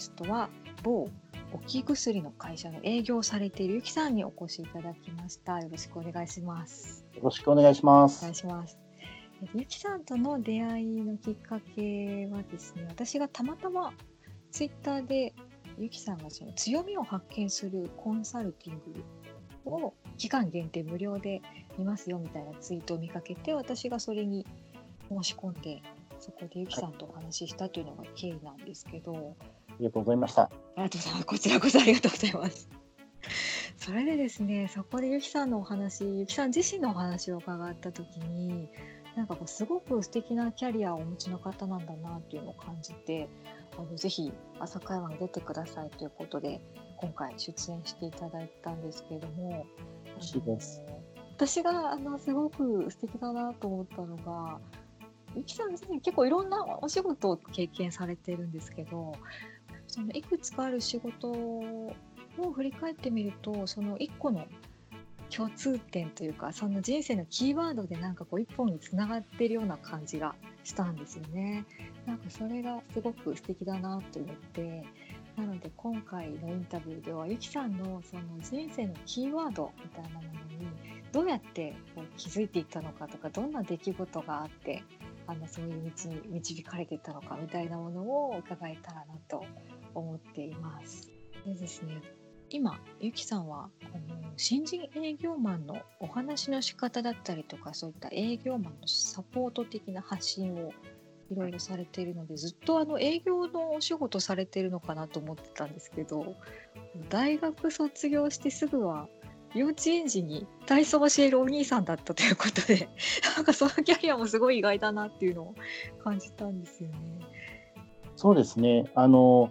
ストは某置き薬の会社の営業をされているゆきさんにお越しいただきました。よろしくお願いします。よろしくお願いします。お願いします。ゆきさんとの出会いのきっかけはですね、私がたまたまツイッターでゆきさんがその強みを発見するコンサルティングを期間限定無料で見ますよみたいなツイートを見かけて私がそれに申し込んでそこでゆきさんとお話ししたというのが経緯なんですけど、りがとうございました。ありがとうございます。こちらこそありがとうございます。それでですね、そこでゆきさんのお話、ゆきさん自身のお話を伺った時に、なんかこうすごく素敵なキャリアをお持ちの方なんだなっていうのを感じて、あのぜひ朝会話に出てくださいということで今回出演していただいたんですけれども、私があのすごく素敵だなと思ったのが。ゆきさん自身結構いろんなお仕事を経験されてるんですけどそのいくつかある仕事を振り返ってみるとその1個の共通点というかその人生のキーワードでなんかこう一本につながってるような感じがしたんですよね。なんかそれがすごく素敵だなと思ってなので今回のインタビューではゆきさんのその人生のキーワードみたいなものにどうやってこう気づいていったのかとかどんな出来事があってあのそういう道に導かれていったのかみたいなものを伺えたらなと思っています。でですね今ゆきさんはあの新人営業マンのお話の仕方だったりとかそういった営業マンのサポート的な発信をいろいろされているのでずっとあの営業のお仕事されているのかなと思ってたんですけど大学卒業してすぐは幼稚園児に体操を教えるお兄さんだったということでなんかそのキャリアもすごい意外だなっていうのを感じたんですよね。そうですねあの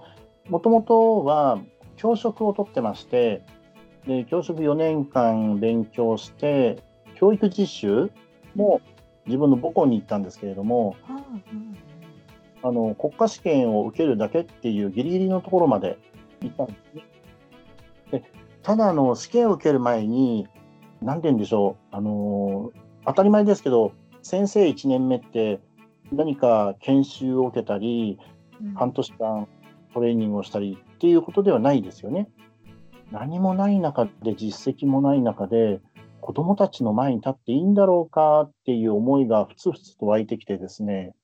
もともとは教職を取ってましてで教職4年間勉強して教育実習も自分の母校に行ったんですけれども、あの国家試験を受けるだけっていうギリギリのところまで行ったんですね。でただあの試験を受ける前に何て言うんでしょうあの当たり前ですけど先生1年目って何か研修を受けたり、半年間トレーニングをしたりっていうことではないですよね。何もない中で実績もない中で子どもたちの前に立っていいんだろうかっていう思いがふつふつと湧いてきてですね、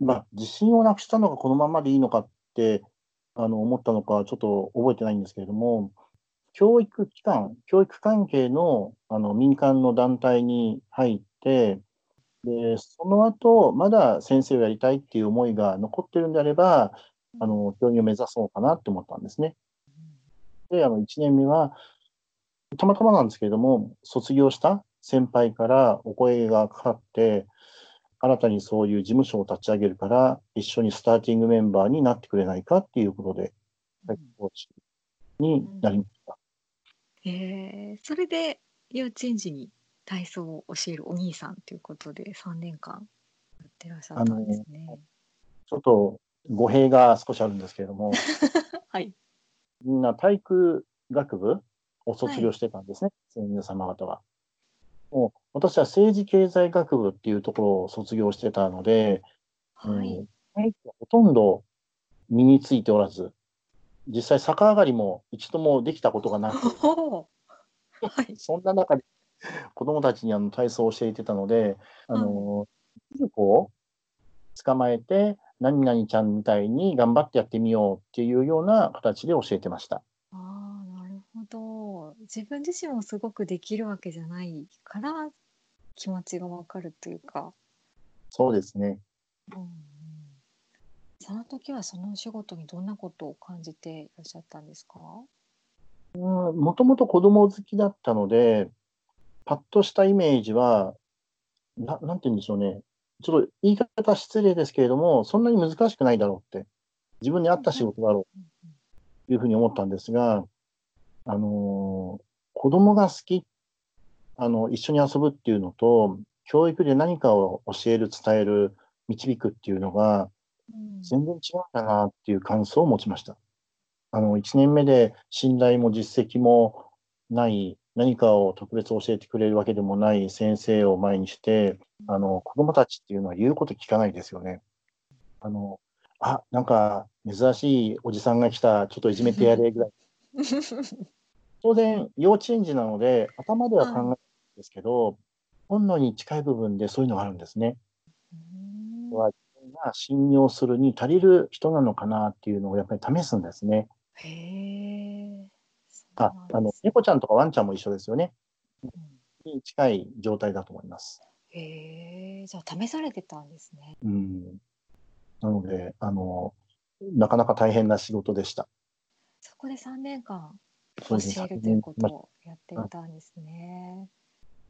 まあ、自信をなくしたのがこのままでいいのかってあの思ったのかちょっと覚えてないんですけれども教育機関教育関係のあの民間の団体に入ってでその後まだ先生をやりたいっていう思いが残ってるんであればあの教員を目指そうかなって思ったんですね。であの1年目はたまたまなんですけれども、卒業した先輩からお声がかかって、新たにそういう事務所を立ち上げるから、一緒にスターティングメンバーになってくれないかっていうことで、コーチになりました。うん、えー、それで幼稚園児に体操を教えるお兄さんということで、3年間やってらっしゃったんですね。ちょっと語弊が少しあるんですけれども、はい、みんな体育学部を卒業してたんですね、先生様方は。もう私は政治経済学部っていうところを卒業してたので、はい、うん、ほとんど身についておらず、実際逆上がりも一度もできたことがなく、はい、そんな中で子供たちにあの体操を教えてたので、あの、うん、子を捕まえて、何々ちゃんみたいに頑張ってやってみようっていうような形で教えてました。ど、自分自身もすごくできるわけじゃないから気持ちがわかるというか。そうですね。うん、その時はそのお仕事にどんなことを感じていらっしゃったんですか？もともと子供好きだったので、パッとしたイメージは、ななんて言うんでしょうね。ちょっと言い方失礼ですけれども、そんなに難しくないだろうって、自分に合った仕事だろうというふうに思ったんですが、あの子供が好きあの一緒に遊ぶっていうのと教育で何かを教える伝える導くっていうのが全然違うんだなっていう感想を持ちました。あの1年目で信頼も実績もない何かを特別教えてくれるわけでもない先生を前にしてあの子供たちっていうのは言うこと聞かないですよね。あのあなんか珍しいおじさんが来た、ちょっといじめてやれぐらい。当然、幼稚園児なので、頭では考えないんですけど、本能に近い部分でそういうのがあるんですね。は自分が信用するに足りる人なのかなっていうのをやっぱり試すんですね。へえ。あ、あの、猫ちゃんとかワンちゃんも一緒ですよね。に近い状態だと思います。へえ、じゃあ試されてたんですね。うん。なので、あの、なかなか大変な仕事でした。そこで3年間教えるということをやっていたんですね。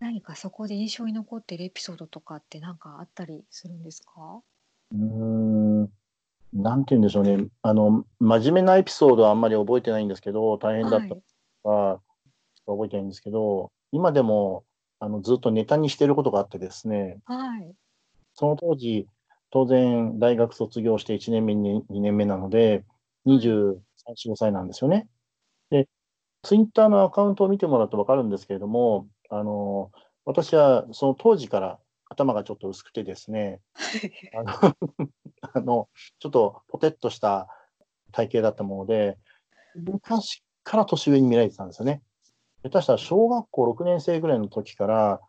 何かそこで印象に残っているエピソードとかって何かあったりするんですか？うーん、なんて言うんでしょうね。あの、真面目なエピソードはあんまり覚えてないんですけど、大変だったはい。とか、覚えてないんですけど、今でも、あの、ずっとネタにしてることがあってですね、はい。その当時、当然大学卒業して1年目に2年目なので、23、4、5歳なんですよね。で、ツイッターのアカウントを見てもらうと分かるんですけれども、あの、私はその当時から頭がちょっと薄くてですね、あの、あのちょっとポテッとした体型だったもので、昔から年上に見られてたんですよね。下手したら小学校6年生ぐらいの時から、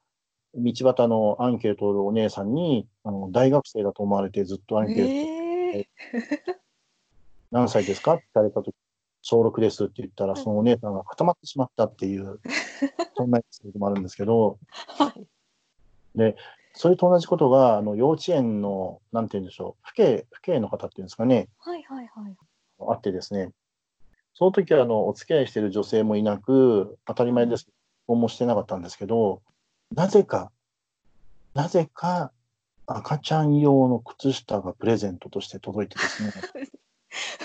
道端のアンケートを取るお姉さんに、あの大学生だと思われてずっとアンケート、ええ。何歳ですかって聞かれた時、小6ですって言ったら、そのお姉さんが固まってしまったっていう、そんなエピソードもあるんですけど、はい。それと同じことが、あの幼稚園の、なんて言うんでしょう、父兄、父兄の方っていうんですかね、はいはいはい。あってですね、その時はあのお付き合いしている女性もいなく、当たり前です。結婚もしてなかったんですけど、なぜか、なぜか赤ちゃん用の靴下がプレゼントとして届いてですね、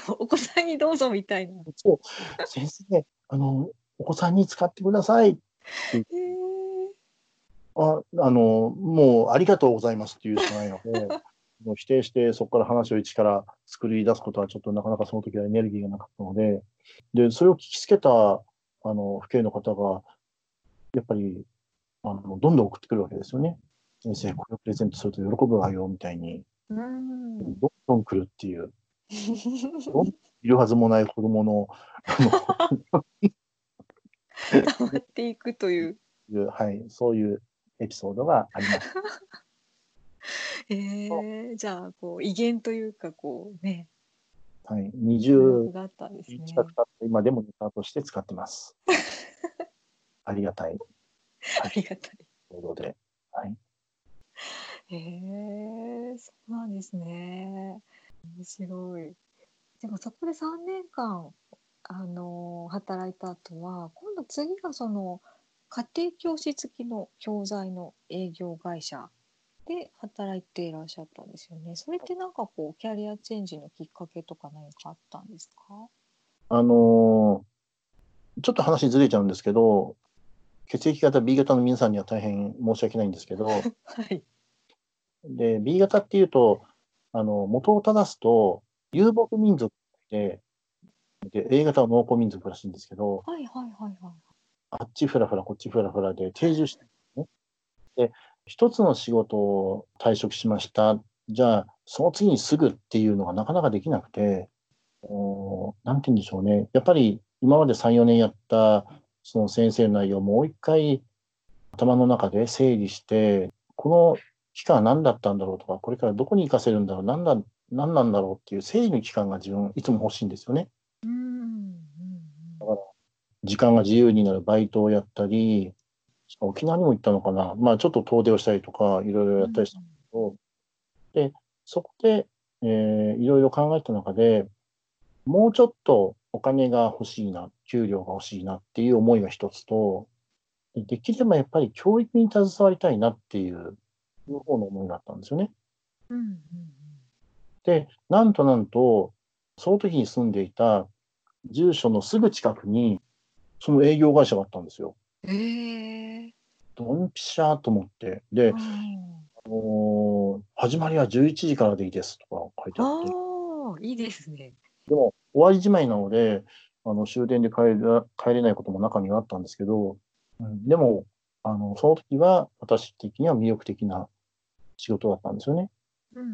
お子さんにどうぞみたいな。そう、先生、あの、お子さんに使ってください。ええ。ああの、もうありがとうございますっていうしかないので、もう否定して、そこから話を一から作り出すことは、ちょっとなかなかその時はエネルギーがなかったので、で、それを聞きつけた、あの、父兄の方が、やっぱり、あの、どんどん送ってくるわけですよね。先生、これをプレゼントすると喜ぶわよ、みたいに、うん。どんどん来るっていう、いるはずもない子供の、あ溜まっていくという。の、はい、そういうエピソードがあります。ええ、じゃあこう威厳というかこうね、はい、魅20力があったんですね。近く経って、今でもネタとして使ってます。ありがたいありがたい。ところで。はい。へえ、そうなんですね。面白い。でもそこで3年間あの働いた後は、今度次がその家庭教師付きの教材の営業会社で働いていらっしゃったんですよね。それってなんかこうキャリアチェンジのきっかけとか何かあったんですか？あのーちょっと話ずれちゃうんですけど、血液型 B 型の皆さんには大変申し訳ないんですけど、はい。で、B 型っていうと、あの、元を正すと、遊牧民族で、で、A 型は農耕民族らしいんですけど、はいはいはいはい。あっちふらふら、こっちふらふらで定住してるんですね。で、一つの仕事を退職しました。じゃあ、その次にすぐっていうのがなかなかできなくて、おなんて言うんでしょうね。やっぱり今まで3、4年やったその先生の内容をもう一回頭の中で整理して、この期間は何だったんだろうとか、これからどこに行かせるんだろう、何だ、何なんだろうっていう整理の期間が自分いつも欲しいんですよね。うんうんうん。時間が自由になるバイトをやったり、沖縄にも行ったのかな。まあちょっと遠出をしたりとか、いろいろやったりしたんですけど、で、そこで、えーいろいろ考えた中で、もうちょっとお金が欲しいな、給料が欲しいなっていう思いが一つと、でできればやっぱり教育に携わりたいなっていう、両方の思いがあったんですよね。うんうんで、なんとなんと、その時に住んでいた住所のすぐ近くに、その営業会社があったんですよ。うん。ええ。ドンピシャーと思って。で、あのー始まりは11時からでいいですとか書いてあって、ああ、いいですね。でも終わりじまいなので、あの終電で帰れ帰れないことも中にはあったんですけど、うん、でも、あの、その時は私的には魅力的な仕事だったんですよね。うんうん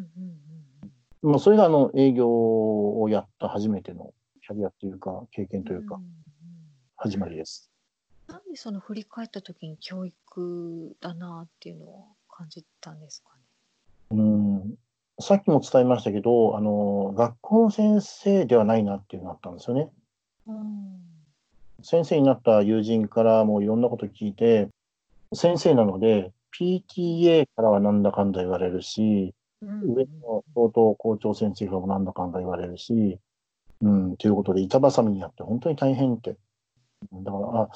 うんまあ、それがあの営業をやった初めてのキャリアというか、経験というか、始まりです。なんでその振り返った時に教育だなっていうのを感じたんですかね？うんさっきも伝えましたけど、あの学校の先生ではないなっていうのがあったんですよね。うん、先生になった友人からもいろんなこと聞いて、先生なので、PTA からはなんだかんだ言われるし、うん、上の相当校長先生からもなんだかんだ言われるし、うん、ということで、板挟みにやって本当に大変って。だから、あ、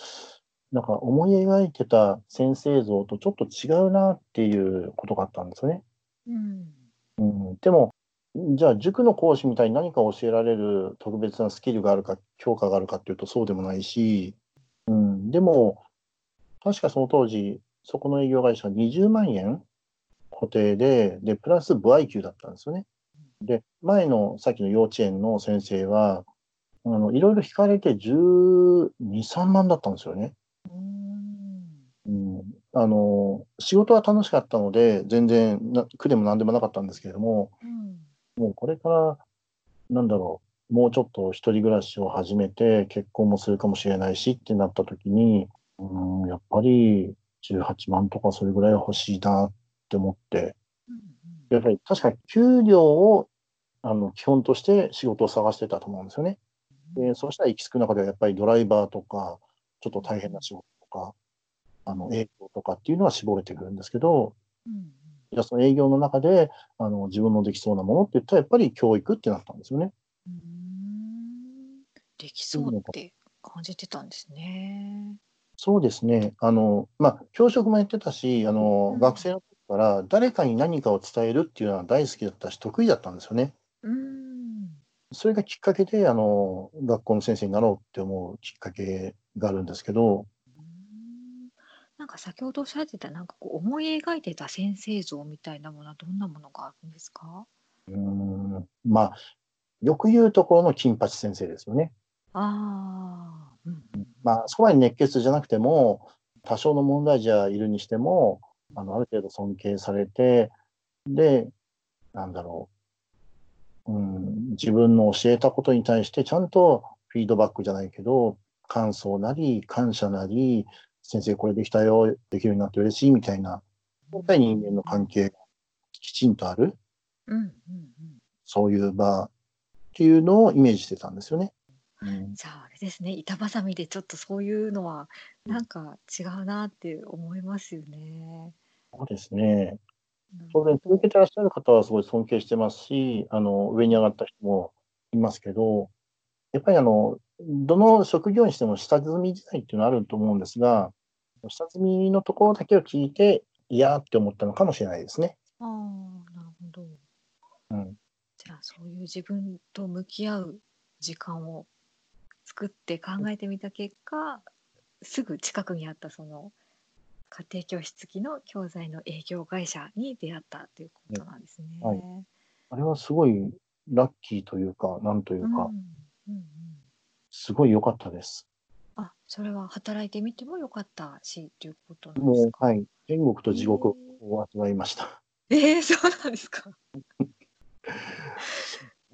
なんか思い描いてた先生像とちょっと違うなっていうことがあったんですよね。うん。うん、でも、じゃあ塾の講師みたいに何か教えられる特別なスキルがあるか、教科があるかっていうとそうでもないし、うん、でも、確かその当時、そこの営業会社20万円固定で、で、プラス歩合給だったんですよね。で、前のさっきの幼稚園の先生は、あのいろいろ引かれて12、3万だったんですよね。うん、あの仕事は楽しかったので、全然苦でもなんでもなかったんですけれども、うん、もうこれから、なんだろう、もうちょっと一人暮らしを始めて、結婚もするかもしれないしってなった時に、うん、やっぱり18万とかそれぐらい欲しいなって思って、やっぱり確かに給料をあの基本として仕事を探してたと思うんですよね。でそうしたら行き着く中ではやっぱりドライバーとか、ちょっと大変な仕事とか、あの営業とかっていうのは絞れてくるんですけど、うん、じゃあその営業の中であの自分のできそうなものって言ったらやっぱり教育ってなったんですよね。うんできそうって感じてたんですね。そうですね。あの、まあ、教職もやってたし、あの、うん、学生の時から誰かに何かを伝えるっていうのは大好きだったし、得意だったんですよね。うん。それがきっかけで、あの、学校の先生になろうって思うきっかけがあるんですけど。なんか先ほどおっしゃってた、なんかこう思い描いてた先生像みたいなものはどんなものがあるんですか？うん、まあ、よく言うところの金八先生ですよね。ああ。まあ、そこまで熱血じゃなくても、多少の問題児はいるにしても、あのある程度尊敬されて、で、なんだろう、うん、自分の教えたことに対してちゃんとフィードバックじゃないけど、感想なり、感謝なり、先生これできたよ、できるようになって嬉しいみたいな、本当に人間の関係がきちんとある、うんうんうん、そういう場っていうのをイメージしてたんですよね。うん、じゃああれですね、板挟みでちょっとそういうのはなんか違うなって思いますよね。そうですね。当然続けてらっしゃる方はすごい尊敬してますし、あの、上に上がった人もいますけど、やっぱりあの、どの職業にしても下積み時代っていうのはあると思うんですが、下積みのところだけを聞いて、嫌って思ったのかもしれないですね。ああ、なるほど。うん。じゃあそういう自分と向き合う時間を作って考えてみた結果すぐ近くにあったその家庭教師付きの教材の営業会社に出会ったということなんですね。はい、あれはすごいラッキーというか、なんというか、うんうんうん、すごい良かったです。あ、それは働いてみても良かったしということなんですか？もう、はい、天国と地獄を味わいました。えー、えー、そうなんですか。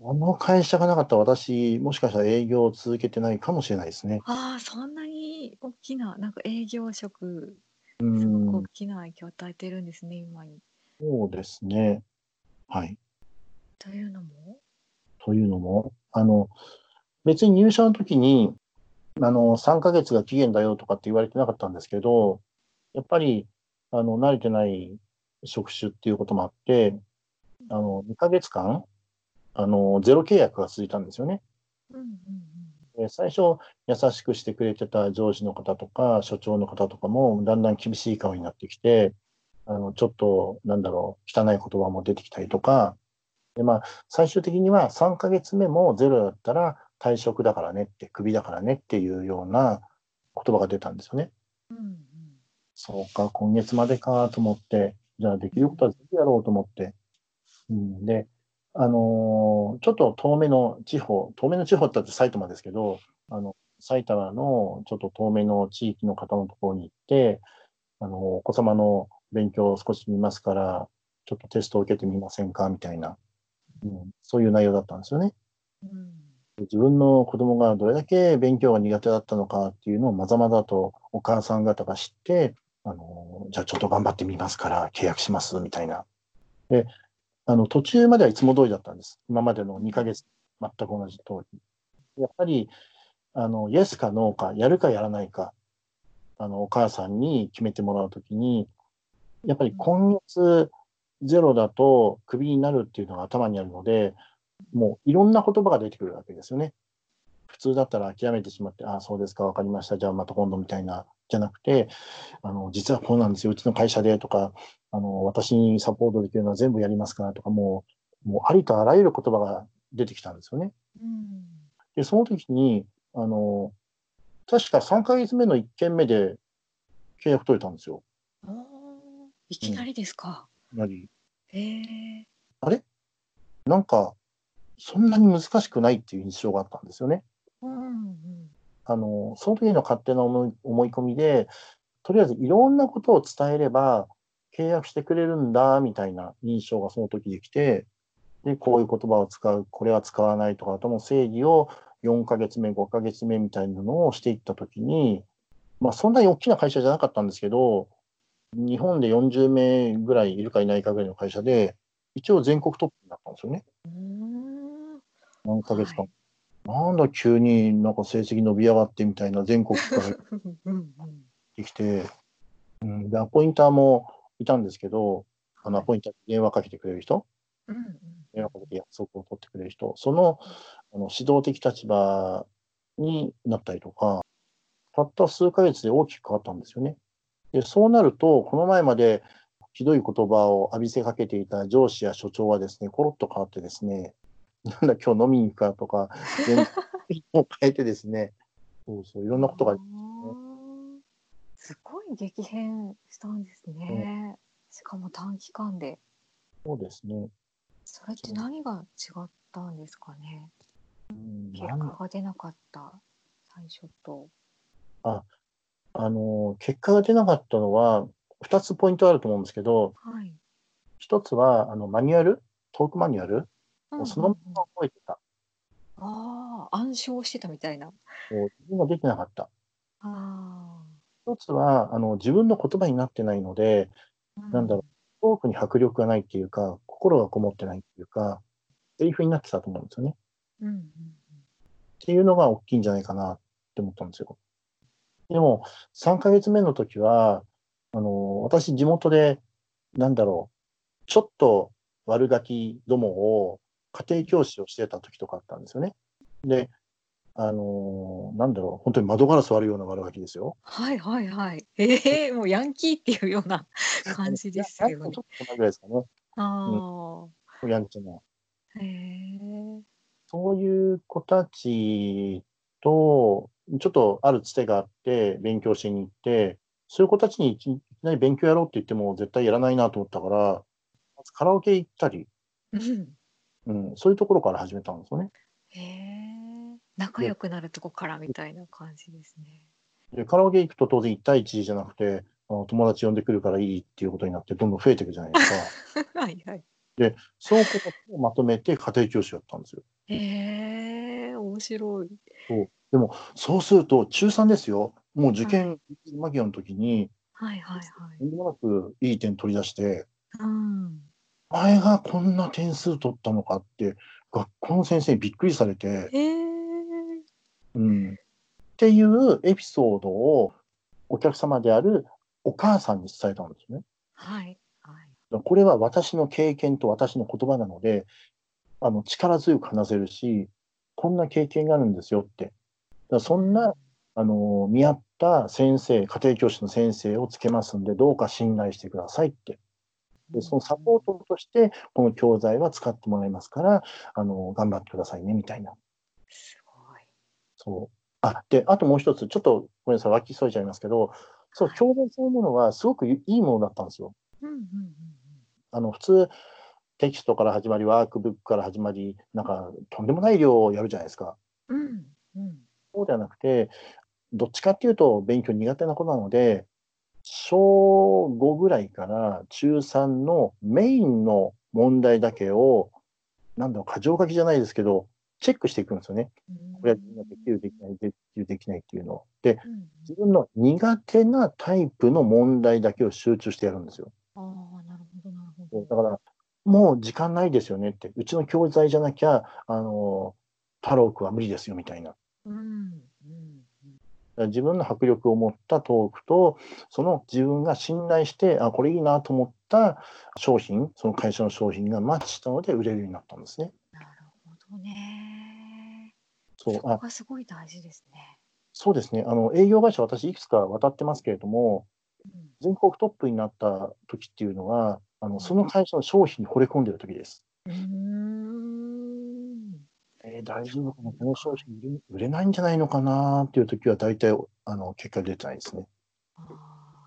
あの会社がなかったら私、もしかしたら営業を続けてないかもしれないですね。ああ、そんなに大きな、なんか営業職、すごく大きな影響を与えてるんですね、今に。そうですね。はい。というのも？というのも、あの、別に入社の時に、あの、3ヶ月が期限だよとかって言われてなかったんですけど、やっぱり、あの、慣れてない職種っていうこともあって、あの、2ヶ月間、あの、ゼロ契約が続いたんですよね。うんうんうん、最初、優しくしてくれてた上司の方とか、所長の方とかも、だんだん厳しい顔になってきて、あの、ちょっと、なんだろう、汚い言葉も出てきたりとか、で、まあ、最終的には3ヶ月目もゼロだったら退職だからねって、クビだからねっていうような言葉が出たんですよね。うんうん、そうか、今月までかと思って、じゃあできることはぜひやろうと思って、うん、で、あのちょっと遠めの地方、遠めの地方ってったら埼玉ですけど、あの埼玉のちょっと遠めの地域の方のところに行って、あのお子様の勉強を少し見ますから、ちょっとテストを受けてみませんかみたいなうん、そういう内容だったんですよね。うん自分の子供がどれだけ勉強が苦手だったのかっていうのをまざまざとお母さん方が知って、あの、じゃあちょっと頑張ってみますから契約しますみたいな。で、あの、途中まではいつも通りだったんです。今までの2ヶ月、全く同じ通り。やっぱり、あの、イエスかノーか、やるかやらないか、あの、お母さんに決めてもらうときに、やっぱり今月ゼロだとクビになるっていうのが頭にあるので、もういろんな言葉が出てくるわけですよね。普通だったら諦めてしまって、ああ、そうですか、わかりました、じゃあまた今度みたいな、じゃなくて、あの、実はこうなんですよ、うちの会社でとか、あの、私にサポートできるのは全部やりますからとか、もう、もうありとあらゆる言葉が出てきたんですよね。うんで、その時に、あの、確か3ヶ月目の1件目で契約取れたんですよ。いきなりですか。やはり、へえ。なんか、そんなに難しくないっていう印象があったんですよね。うんうんあの、その時の勝手な思い思い込みで、とりあえずいろんなことを伝えれば契約してくれるんだ、みたいな印象がその時できて、で、こういう言葉を使う、これは使わないとか、あとも整理を4ヶ月目、5ヶ月目みたいなのをしていった時に、まあそんなに大きな会社じゃなかったんですけど、日本で40名ぐらいいるかいないかぐらいの会社で、一応全国トップになったんですよね。うーん何ヶ月間。はい。なんだ急になんか成績伸び上がってみたいな全国から うんうんってきて、うん、で、アポインターもいたんですけど、あの、アポインターに電話かけてくれる人、うんうん。電話かけて約束を取ってくれる人、その、あの、指導的立場になったりとか、たった数ヶ月で大きく変わったんですよね。で、そうなると、この前までひどい言葉を浴びせかけていた上司や所長はですね、コロッと変わってですね、なんだ、今日飲みに行くかとか、全然を変えてですね、そうそう、いろんなことがあーすごい激変したんですね。しかも短期間で。そうですね。それって何が違ったんですかね？うん結果が出なかった最初と。あの、結果が出なかったのは、2つポイントあると思うんですけど、はい。1つは、あの、マニュアル、トークマニュアル？をそのまま覚えてた。ああ、暗唱してたみたいな。こう自分ができなかった。あ1つは、あの、自分の言葉になってないので、あ。なんだろトークに迫力がないっていうか、心がこもってないっていうか、セリフになってたと思うんですよね。うん。うんっていうのが大きいんじゃないかなって思ったんですよ。でも、3ヶ月目の時は、あの、私地元で、なんだろう、ちょっと悪ガキどもを家庭教師をしてた時とかあったんですよね。で、あの、なんだろう、本当に窓ガラス割るような悪ガキですよ。はいはいはい。ええもうヤンキーっていうような 感じですよねちょ。っと同じぐらいですかね。あやんちゃな。あ。へえ。そういう子たちと、ちょっとあるつてがあって、勉強しに行って、そういう子たちにいきなり勉強やろうって言っても絶対やらないなと思ったから、カラオケ行ったり、うん。うん、そういうところから始めたんですよね。へえ。仲良くなるとこからみたいな感じですね。で、カラオケ行くと当然1対1じゃなくて、友達呼んでくるからいいっていうことになって、どんどん増えていくじゃないですか。はいはい。その子たちをまとめて家庭教師をやったんですよ。へえ、面白い。でも、そうすると、中3ですよ。もう受験間際の時に、はいはいはい。とんでもなくいい点取り出して、うん。前がこんな点数取ったのかって、学校の先生にびっくりされて。うん、っていうエピソードをお客様であるお母さんに伝えたんですね。はいはい。これは私の経験と私の言葉なので、あの力強く話せるし、こんな経験があるんですよって。だそんなあの見合った先生、家庭教師の先生をつけますんで、どうか信頼してくださいって。で、そのサポートとして、この教材は使ってもらいますから、あの、頑張ってくださいね、みたいな。すごい。そう。あ、で、あともう一つ、ちょっとごめんなさい、脇添えちゃいますけど、そう、教材そのものはすごくいいものだったんですよ。うんうんうんあの、普通、テキストから始まり、ワークブックから始まり、なんか、とんでもない量をやるじゃないですか。うん。うんうん。そうではなくて、どっちかっていうと、勉強苦手な子なので、小5ぐらいから中3のメインの問題だけをなんだろう、過剰書きじゃないですけど、チェックしていくんですよね。うんこれは自分ができる、できない、できる、できないっていうのを。で、うん自分の苦手なタイプの問題だけを集中してやるんですよ。ああ、なるほど、なるほど。だから、もう時間ないですよねって、うちの教材じゃなきゃ、あの、太郎くんは無理ですよみたいな。自分の迫力を持ったトークと、その自分が信頼して、あ、これいいなと思った商品、その会社の商品がマッチしたので売れるようになったんですね。なるほどね。そう、そこすごい大事ですね。そうですね。あの、営業会社私いくつか渡ってますけれども、うん全国トップになった時っていうのは、あの、その会社の商品に惚れ込んでる時です。うーん。えー大丈夫かな、この商品売れないんじゃないのかなっていう時は、大体、あの、結果出てないですね。あ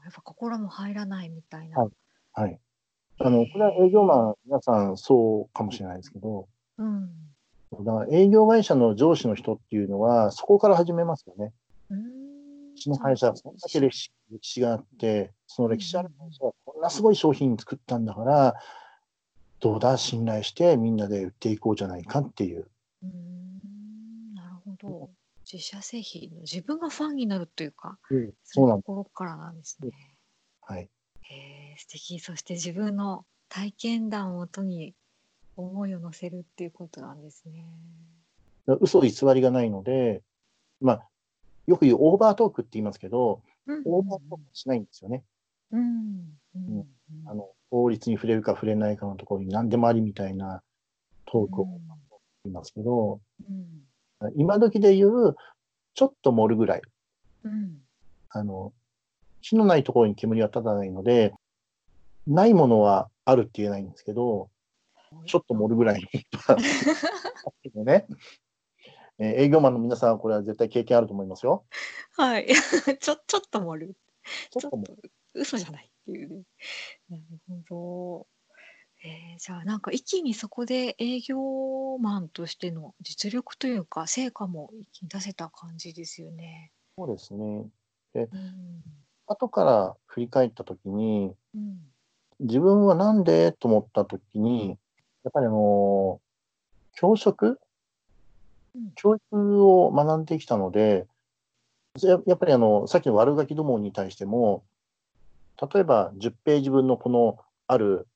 あ、やっぱ心も入らないみたいな。はいはい。あの、これは営業マン、皆さんそうかもしれないですけど、うん。だから営業会社の上司の人っていうのは、そこから始めますよね。うーん。うちの会社はそんだけ歴史歴史があって、その歴史ある会社はこんなすごい商品作ったんだから、どうだ、信頼してみんなで売っていこうじゃないかっていう。うーん。なるほど。自社製品の自分がファンになるというか、そうなんです。ところからなんですね。はい。へえ素敵。そして自分の体験談をもとに思いを乗せるっていうことなんですね。嘘偽りがないので、まあ、よく言うオーバートークって言いますけど、うんオーバートークしないんですよね。うんあの法律に触れるか触れないかのところに何でもありみたいなトークを言いますけど、うん今時で言う、ちょっと盛るぐらい。うんあの、火のないところに煙は立たないので、ないものはあるって言えないんですけど、ちょっと盛るぐらいの ね、えー営業マンの皆さんはこれは絶対経験あると思いますよ。はい。ちょ、ちょっと盛る。ちょっと。嘘じゃないっていうね。なるほど。えーじゃあなんか一気にそこで営業マンとしての実力というか成果も一気に出せた感じですよね。そうですね。うん。後から振り返ったときに、うん。自分はなんでと思ったときに、やっぱりあの、教職？うん教育を学んできたので、ややっぱりあの、さっきの悪ガキどもに対しても、例えば10ページ分のこのある、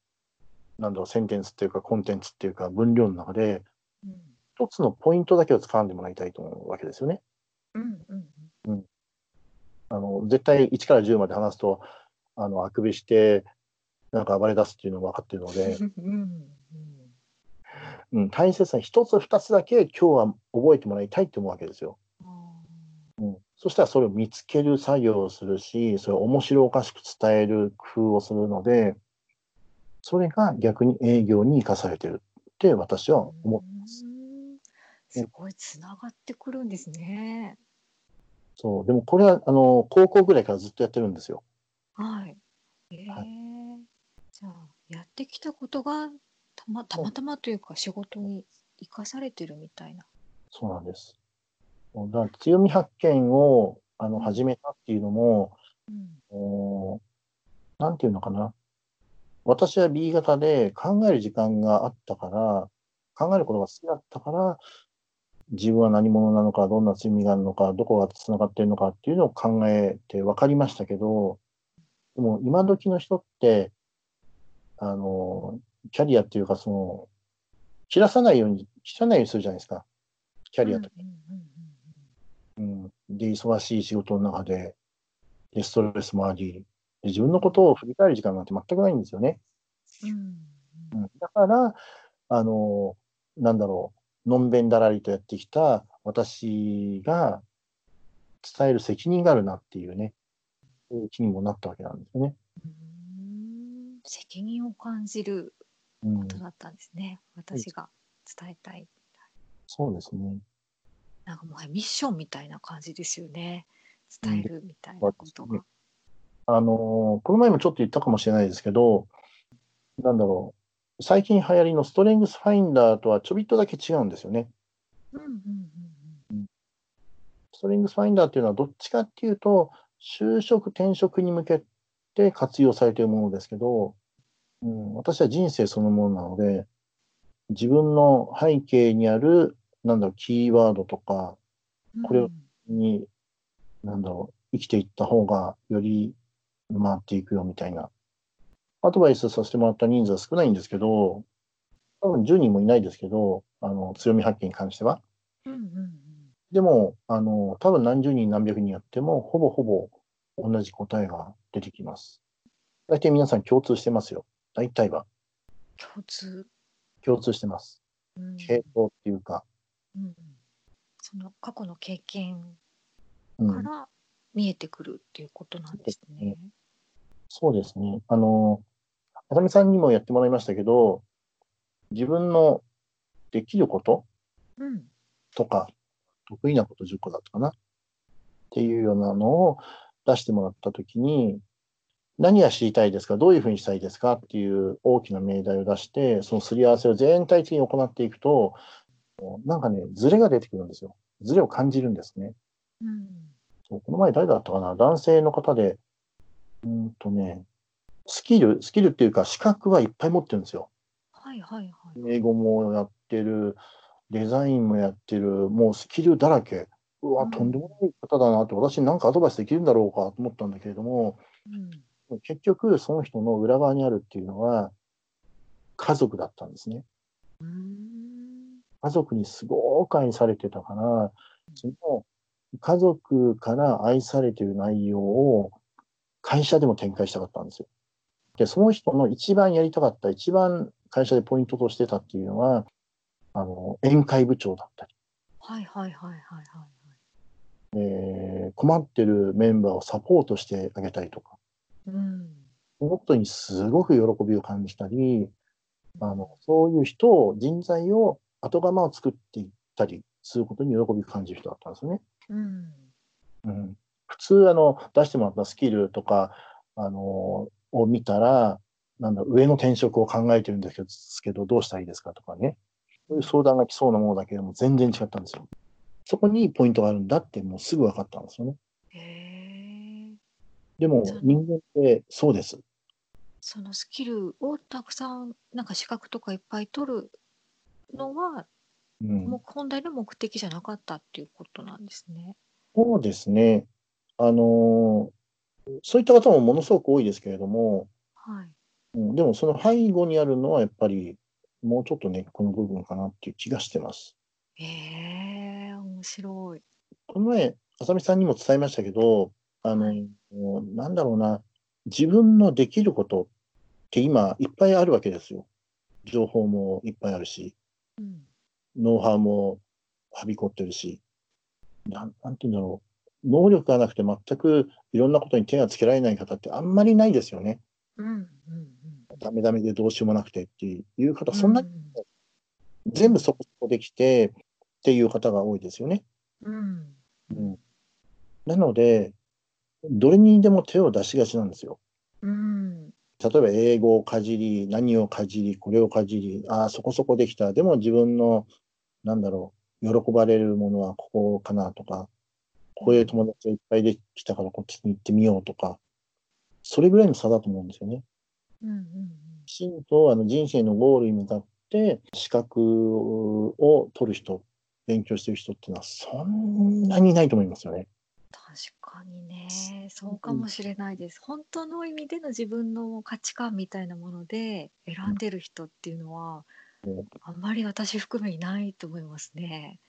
なんだろう、センテンスっていうかコンテンツっていうか分量の中で、うん。一つのポイントだけを掴んでもらいたいと思うわけですよね。うん。うん。あの、絶対1から10まで話すと、あの、あくびして、なんか暴れ出すっていうのが分かっているので、うん。うん、大切な一つ二つだけ今日は覚えてもらいたいって思うわけですよ。あうん、そしたらそれを見つける作業をするし、それを面白おかしく伝える工夫をするので、それが逆に営業に生かされてるって私は思ってます。うんすごいつながってくるんですね。そう。でもこれは、あの、高校ぐらいからずっとやってるんですよ。はい。ええはじゃあやってきたことがたまたまたまというか仕事に生かされてるみたいな。そうなんです。だから強み発見をあの始めたっていうのも、うん。おーなんていうのかな。私は B 型で考える時間があったから、考えることが好きだったから、自分は何者なのか、どんな罪があるのか、どこがつながっているのかっていうのを考えて分かりましたけど、でも今時の人って、あの、キャリアっていうか、その、切らさないように、切らないようにするじゃないですか。キャリアとうんうんで、忙しい仕事の中で、で、ストレスもあり、で自分のことを振り返る時間なんて全くないんですよね。うんうんうん、だから、あの、なんだろう、のんべんだらりとやってきた私が伝える責任があるなっていうね、気にもなったわけなんですよね。うん責任を感じるうんこ、とだったんですね。私が伝えたい。そうですね。なんかもうミッションみたいな感じですよね。伝えるみたいなことが。あの、この前もちょっと言ったかもしれないですけど、なんだろう、最近流行りのストレングスファインダーとはちょびっとだけ違うんですよね。うんうんうんストレングスファインダーっていうのはどっちかっていうと、就職、転職に向けて活用されているものですけど、うん、私は人生そのものなので、自分の背景にある、なんだろう、キーワードとかこれをに、なんだろう、生きていった方がより回っていくよみたいな。アドバイスさせてもらった人数は少ないんですけど、多分10人もいないですけど、あの強み発見に関しては。うんうんうんでも、あの、多分何十人何百人やっても、ほぼほぼ同じ答えが出てきます。大体皆さん共通してますよ。大体は共通。共通してます。うん傾向っていうか。うんうんその過去の経験うん、から見えてくるっていうことなんですね。そうですね。あの、あさみさんにもやってもらいましたけど、自分のできることうんとか、得意なこと10個だったかなっていうようなのを出してもらったときに、何が知りたいですかどういうふうにしたいですかっていう大きな命題を出して、そのすり合わせを全体的に行っていくと、なんかね、ズレが出てくるんですよ。ズレを感じるんですね。うんこの前誰だったかな男性の方で、うーんとね、スキル、スキルっていうか資格はいっぱい持ってるんですよ。はいはいはい。英語もやってる、デザインもやってる、もうスキルだらけ。うわ、うんとんでもない方だなって、私に何かアドバイスできるんだろうかと思ったんだけれども、うん結局その人の裏側にあるっていうのは、家族だったんですね。家族にすごく愛されてたから、その家族から愛されてる内容を会社でも展開したかったんですよ。で、その人の一番やりたかった、一番会社でポイントとしてたっていうのは、あの、宴会部長だったり、はいはいはいはいはいはい。えー困ってるメンバーをサポートしてあげたりとか、うんそのことにすごく喜びを感じたり、あの、そういう人を、人材を、後釜を作っていったりすることに喜びを感じる人だったんですよね。うんうん、普通あの出してもらったスキルとかあのを見たらなんだ上の転職を考えてるんですけどどうしたらいいですかとかねそういう相談が来そうなものだけども全然違ったんですよ。そこにポイントがあるんだってもうすぐ分かったんですよね。でも人間ってそうです。そのスキルをたくさんなんか資格とかいっぱい取るのはうん、もう本来の目的じゃなかったっていうことなんですね。そうですね。あのそういった方もものすごく多いですけれども、はい。うん、でもその背後にあるのはやっぱりもうちょっとねこの部分かなっていう気がしてます。へえ面白い。この前、あさみさんにも伝えましたけど、あの、はいなんだろうな、自分のできることって今いっぱいあるわけですよ。情報もいっぱいあるし、うんノウハウもはびこってるし、なんなんて言うんだろう。能力がなくて全くいろんなことに手がつけられない方ってあんまりないですよね。うんうんダメダメでどうしようもなくてっていう方、うん。そんなう全部そこそこできてっていう方が多いですよね。うんうん、なので、どれにでも手を出しがちなんですよ。うん例えば英語をかじり、何をかじり、これをかじり、ああ、そこそこできた。でも自分の、なんだろう、喜ばれるものはここかなとか、こういう友達がいっぱいできたからこっちに行ってみようとか、それぐらいの差だと思うんですよね。うんうんきちんとあの人生のゴールに向かって資格を取る人、勉強してる人っていうのはそんなにいないと思いますよね。確かにねそうかもしれないです。本当の意味での自分の価値観みたいなもので選んでる人っていうのはうんあんまり私含めいないと思いますね。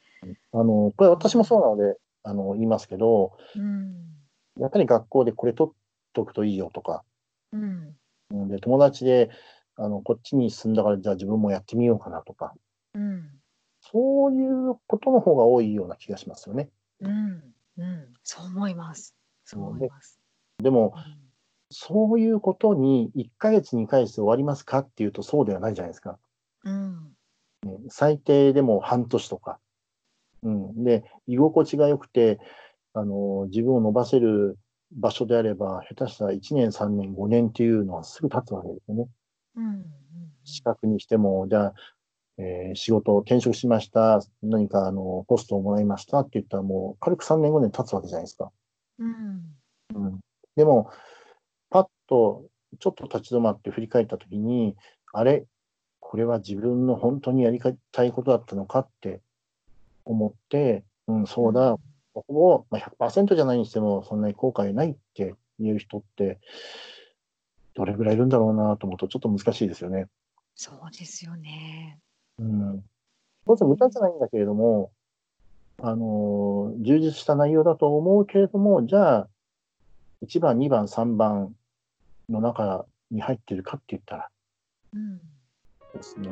あの、これ私もそうなので、あの、言いますけど、うんやっぱり学校でこれ取っとくといいよとか、うんうんで、友達で、あの、こっちに住んだから、じゃあ自分もやってみようかなとか、うんそういうことの方が多いような気がしますよね。うんうんそう思います。そう思います。でも、うんそういうことに1ヶ月、2ヶ月で終わりますかっていうとそうではないじゃないですか。うん最低でも半年とか。うん。で、居心地が良くて、あの、自分を伸ばせる場所であれば、下手したら1年、3年、5年っていうのはすぐ経つわけですよね。うんうん資格にしても、じゃあ、えー仕事を転職しました、何かあのポストをもらいましたって言ったら、もう軽く3年後で経つわけじゃないですか。うんうん、でも、パッとちょっと立ち止まって振り返ったときに、あれ、これは自分の本当にやりたいことだったのかって思って、うん、そうだ、ほぼ、まあ、100%じゃないにしても、そんなに後悔ないっていう人って、どれぐらいいるんだろうなと思うと、ちょっと難しいですよね。そうですよね。うん。当然、歌じゃないんだけれども、あのー充実した内容だと思うけれども、じゃあ、1番、2番、3番の中に入ってるかって言ったらうん。ですね、